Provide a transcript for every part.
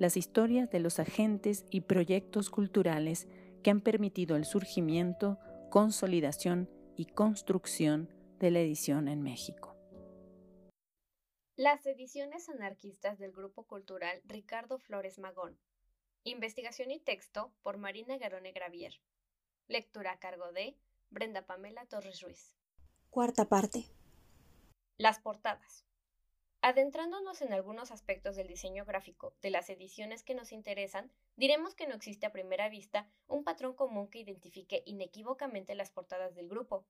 las historias de los agentes y proyectos culturales que han permitido el surgimiento, consolidación y construcción de la edición en México. Las ediciones anarquistas del Grupo Cultural Ricardo Flores Magón. Investigación y texto por Marina Garone Gravier. Lectura a cargo de Brenda Pamela Torres Ruiz. Cuarta parte. Las portadas. Adentrándonos en algunos aspectos del diseño gráfico de las ediciones que nos interesan, diremos que no existe a primera vista un patrón común que identifique inequívocamente las portadas del grupo.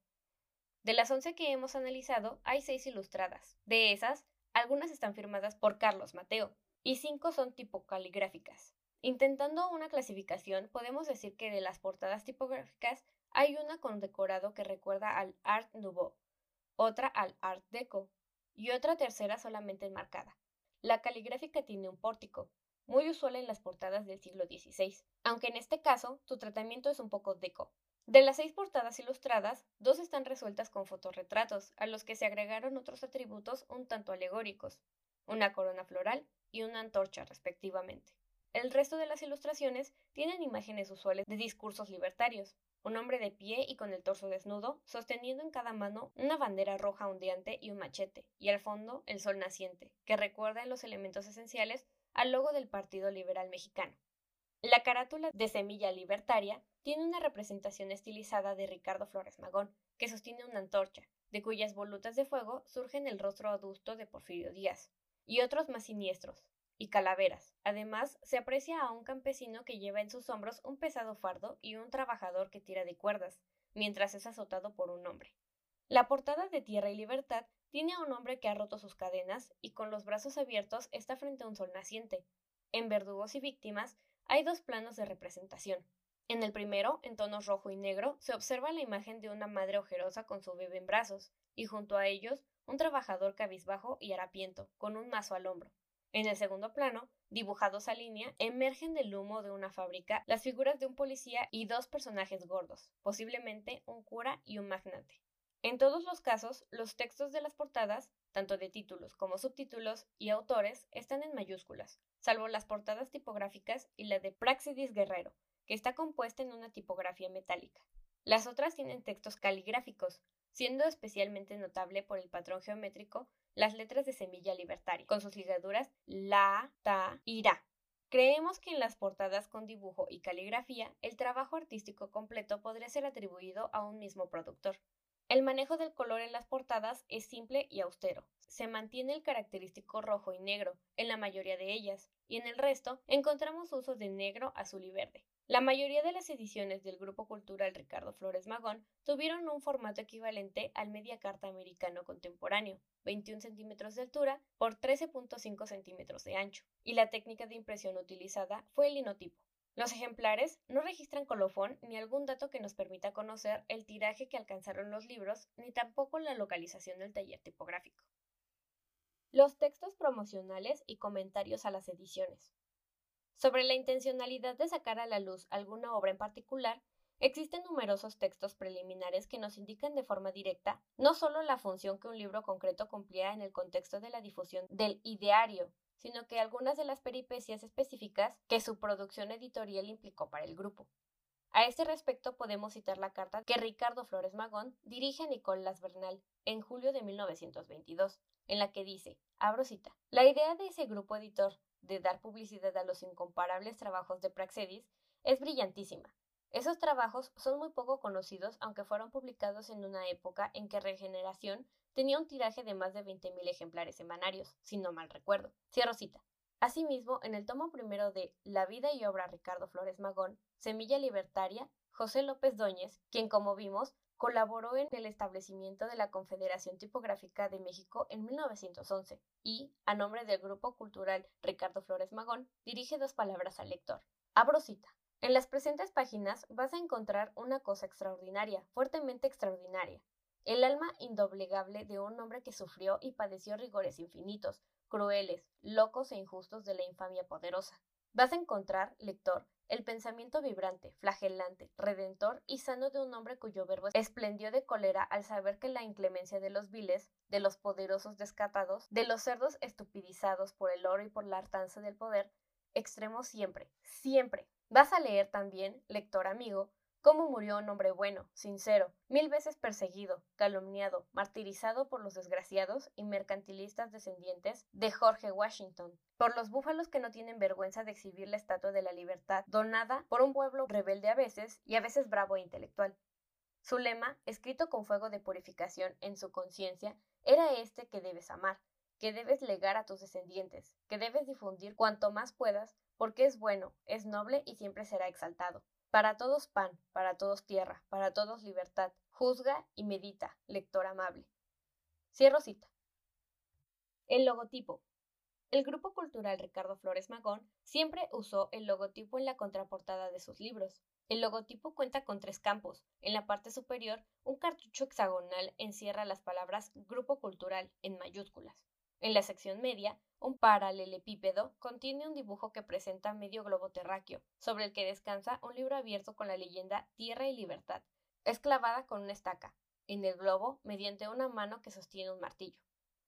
De las once que hemos analizado, hay seis ilustradas. De esas, algunas están firmadas por Carlos Mateo, y cinco son tipo caligráficas. Intentando una clasificación, podemos decir que de las portadas tipográficas hay una con decorado que recuerda al Art Nouveau, otra al Art Deco, y otra tercera solamente enmarcada. La caligráfica tiene un pórtico, muy usual en las portadas del siglo XVI, aunque en este caso su tratamiento es un poco deco. De las seis portadas ilustradas, dos están resueltas con fotorretratos, a los que se agregaron otros atributos un tanto alegóricos, una corona floral y una antorcha respectivamente. El resto de las ilustraciones tienen imágenes usuales de discursos libertarios, un hombre de pie y con el torso desnudo, sosteniendo en cada mano una bandera roja ondeante y un machete, y al fondo el sol naciente, que recuerda en los elementos esenciales al logo del Partido Liberal Mexicano. La carátula de Semilla Libertaria tiene una representación estilizada de Ricardo Flores Magón, que sostiene una antorcha, de cuyas volutas de fuego surgen el rostro adusto de Porfirio Díaz, y otros más siniestros, y calaveras. Además, se aprecia a un campesino que lleva en sus hombros un pesado fardo y un trabajador que tira de cuerdas, mientras es azotado por un hombre. La portada de Tierra y Libertad tiene a un hombre que ha roto sus cadenas y con los brazos abiertos está frente a un sol naciente. En Verdugos y Víctimas hay dos planos de representación. En el primero, en tonos rojo y negro, se observa la imagen de una madre ojerosa con su bebé en brazos, y junto a ellos un trabajador cabizbajo y harapiento, con un mazo al hombro. En el segundo plano, dibujados a línea, emergen del humo de una fábrica las figuras de un policía y dos personajes gordos, posiblemente un cura y un magnate. En todos los casos, los textos de las portadas, tanto de títulos como subtítulos y autores, están en mayúsculas, salvo las portadas tipográficas y la de Praxidis Guerrero, que está compuesta en una tipografía metálica. Las otras tienen textos caligráficos, siendo especialmente notable por el patrón geométrico las letras de semilla libertaria, con sus ligaduras la, ta y ra. Creemos que en las portadas con dibujo y caligrafía, el trabajo artístico completo podría ser atribuido a un mismo productor. El manejo del color en las portadas es simple y austero. Se mantiene el característico rojo y negro en la mayoría de ellas, y en el resto encontramos usos de negro, azul y verde. La mayoría de las ediciones del Grupo Cultural Ricardo Flores Magón tuvieron un formato equivalente al media carta americano contemporáneo, 21 centímetros de altura por 13.5 centímetros de ancho, y la técnica de impresión utilizada fue el linotipo. Los ejemplares no registran colofón ni algún dato que nos permita conocer el tiraje que alcanzaron los libros, ni tampoco la localización del taller tipográfico. Los textos promocionales y comentarios a las ediciones. Sobre la intencionalidad de sacar a la luz alguna obra en particular, existen numerosos textos preliminares que nos indican de forma directa no solo la función que un libro concreto cumplía en el contexto de la difusión del ideario, sino que algunas de las peripecias específicas que su producción editorial implicó para el grupo. A este respecto podemos citar la carta que Ricardo Flores Magón dirige a Nicolás Bernal en julio de 1922, en la que dice, abro cita, la idea de ese grupo editor de dar publicidad a los incomparables trabajos de Praxedis es brillantísima. Esos trabajos son muy poco conocidos, aunque fueron publicados en una época en que Regeneración tenía un tiraje de más de 20.000 ejemplares semanarios, si no mal recuerdo. Cierro cita. Asimismo, en el tomo primero de La vida y obra Ricardo Flores Magón, Semilla Libertaria, José López Doñez, quien como vimos colaboró en el establecimiento de la Confederación Tipográfica de México en 1911 y, a nombre del Grupo Cultural Ricardo Flores Magón, dirige dos palabras al lector. Abro cita. En las presentes páginas vas a encontrar una cosa extraordinaria, fuertemente extraordinaria. El alma indoblegable de un hombre que sufrió y padeció rigores infinitos, crueles, locos e injustos de la infamia poderosa. Vas a encontrar, lector, el pensamiento vibrante, flagelante, redentor y sano de un hombre cuyo verbo esplendió de cólera al saber que la inclemencia de los viles, de los poderosos descatados, de los cerdos estupidizados por el oro y por la hartanza del poder, extremo siempre, siempre. Vas a leer también, lector amigo, cómo murió un hombre bueno, sincero, mil veces perseguido, calumniado, martirizado por los desgraciados y mercantilistas descendientes de Jorge Washington, por los búfalos que no tienen vergüenza de exhibir la estatua de la libertad, donada por un pueblo rebelde a veces y a veces bravo e intelectual. Su lema, escrito con fuego de purificación en su conciencia, era este que debes amar, que debes legar a tus descendientes, que debes difundir cuanto más puedas, porque es bueno, es noble y siempre será exaltado. Para todos pan, para todos tierra, para todos libertad. Juzga y medita, lector amable. Cierro cita. El logotipo. El Grupo Cultural Ricardo Flores Magón siempre usó el logotipo en la contraportada de sus libros. El logotipo cuenta con tres campos. En la parte superior, un cartucho hexagonal encierra las palabras Grupo Cultural en mayúsculas. En la sección media, un paralelepípedo contiene un dibujo que presenta medio globo terráqueo, sobre el que descansa un libro abierto con la leyenda Tierra y Libertad. Es clavada con una estaca, en el globo mediante una mano que sostiene un martillo.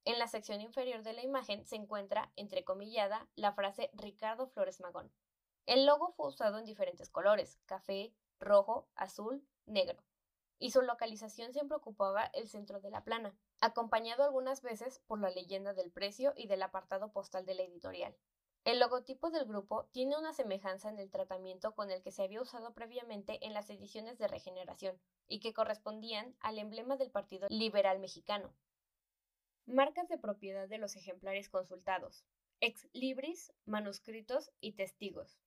En la sección inferior de la imagen se encuentra, entrecomillada, la frase Ricardo Flores Magón. El logo fue usado en diferentes colores, café, rojo, azul, negro y su localización siempre ocupaba el centro de la plana, acompañado algunas veces por la leyenda del precio y del apartado postal de la editorial. El logotipo del grupo tiene una semejanza en el tratamiento con el que se había usado previamente en las ediciones de Regeneración, y que correspondían al emblema del Partido Liberal Mexicano. Marcas de propiedad de los ejemplares consultados. Ex libris, manuscritos y testigos.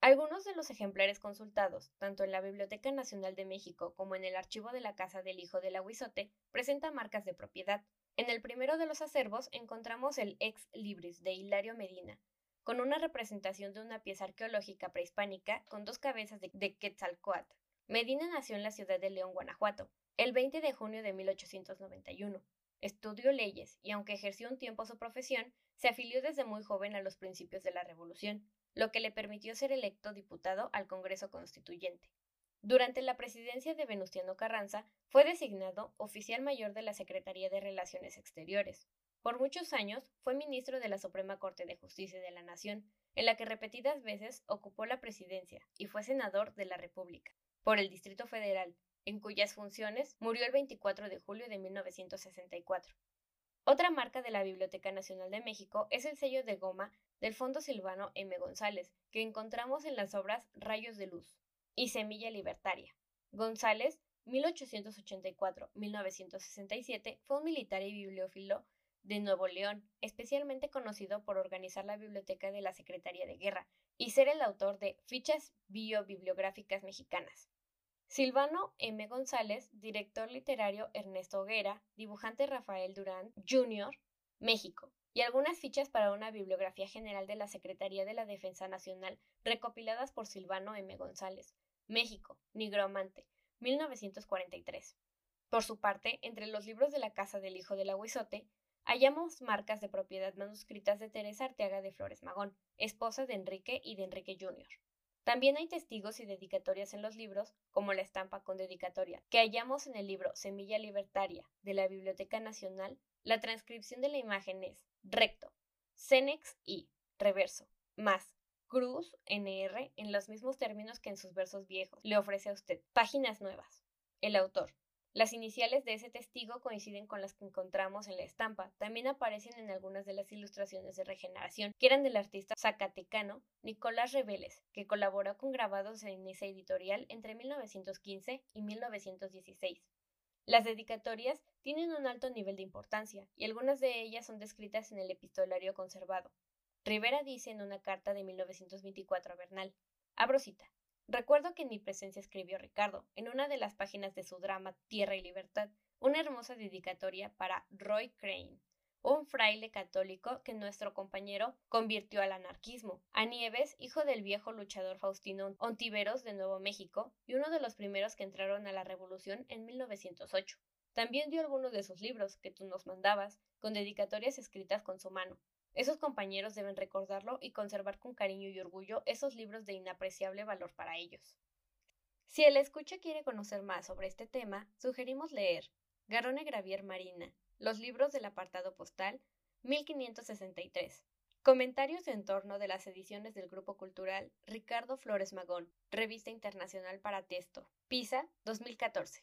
Algunos de los ejemplares consultados, tanto en la Biblioteca Nacional de México como en el archivo de la Casa del Hijo del Aguizote, presentan marcas de propiedad. En el primero de los acervos encontramos el Ex Libris de Hilario Medina, con una representación de una pieza arqueológica prehispánica con dos cabezas de, de Quetzalcoatl. Medina nació en la ciudad de León, Guanajuato, el 20 de junio de 1891. Estudió leyes y aunque ejerció un tiempo su profesión, se afilió desde muy joven a los principios de la Revolución lo que le permitió ser electo diputado al Congreso Constituyente. Durante la presidencia de Venustiano Carranza, fue designado oficial mayor de la Secretaría de Relaciones Exteriores. Por muchos años fue ministro de la Suprema Corte de Justicia de la Nación, en la que repetidas veces ocupó la presidencia y fue senador de la República, por el Distrito Federal, en cuyas funciones murió el 24 de julio de 1964. Otra marca de la Biblioteca Nacional de México es el sello de goma del Fondo Silvano M. González, que encontramos en las obras Rayos de Luz y Semilla Libertaria. González, 1884-1967, fue un militar y bibliófilo de Nuevo León, especialmente conocido por organizar la biblioteca de la Secretaría de Guerra y ser el autor de Fichas Biobibliográficas Mexicanas. Silvano M. González, director literario Ernesto Hoguera, dibujante Rafael Durán, Jr., México, y algunas fichas para una bibliografía general de la Secretaría de la Defensa Nacional, recopiladas por Silvano M. González, México, Nigromante, 1943. Por su parte, entre los libros de la Casa del Hijo del Aguizote, hallamos marcas de propiedad manuscritas de Teresa Arteaga de Flores Magón, esposa de Enrique y de Enrique Jr. También hay testigos y dedicatorias en los libros, como la estampa con dedicatoria, que hallamos en el libro Semilla Libertaria de la Biblioteca Nacional. La transcripción de la imagen es recto, Cenex y reverso, más cruz NR en los mismos términos que en sus versos viejos. Le ofrece a usted páginas nuevas. El autor, las iniciales de ese testigo coinciden con las que encontramos en la estampa. También aparecen en algunas de las ilustraciones de regeneración, que eran del artista zacatecano Nicolás Reveles, que colaboró con grabados en esa editorial entre 1915 y 1916. Las dedicatorias tienen un alto nivel de importancia, y algunas de ellas son descritas en el epistolario conservado. Rivera dice en una carta de 1924 a Bernal, abro cita, Recuerdo que en mi presencia escribió Ricardo, en una de las páginas de su drama Tierra y Libertad, una hermosa dedicatoria para Roy Crane, un fraile católico que nuestro compañero convirtió al anarquismo, a Nieves, hijo del viejo luchador Faustino Ontiveros de Nuevo México y uno de los primeros que entraron a la revolución en 1908. También dio algunos de sus libros que tú nos mandabas, con dedicatorias escritas con su mano. Esos compañeros deben recordarlo y conservar con cariño y orgullo esos libros de inapreciable valor para ellos. Si el escucha quiere conocer más sobre este tema, sugerimos leer Garone Gravier Marina, los libros del apartado postal 1563. Comentarios en torno de las ediciones del Grupo Cultural Ricardo Flores Magón, Revista Internacional para Texto, PISA 2014.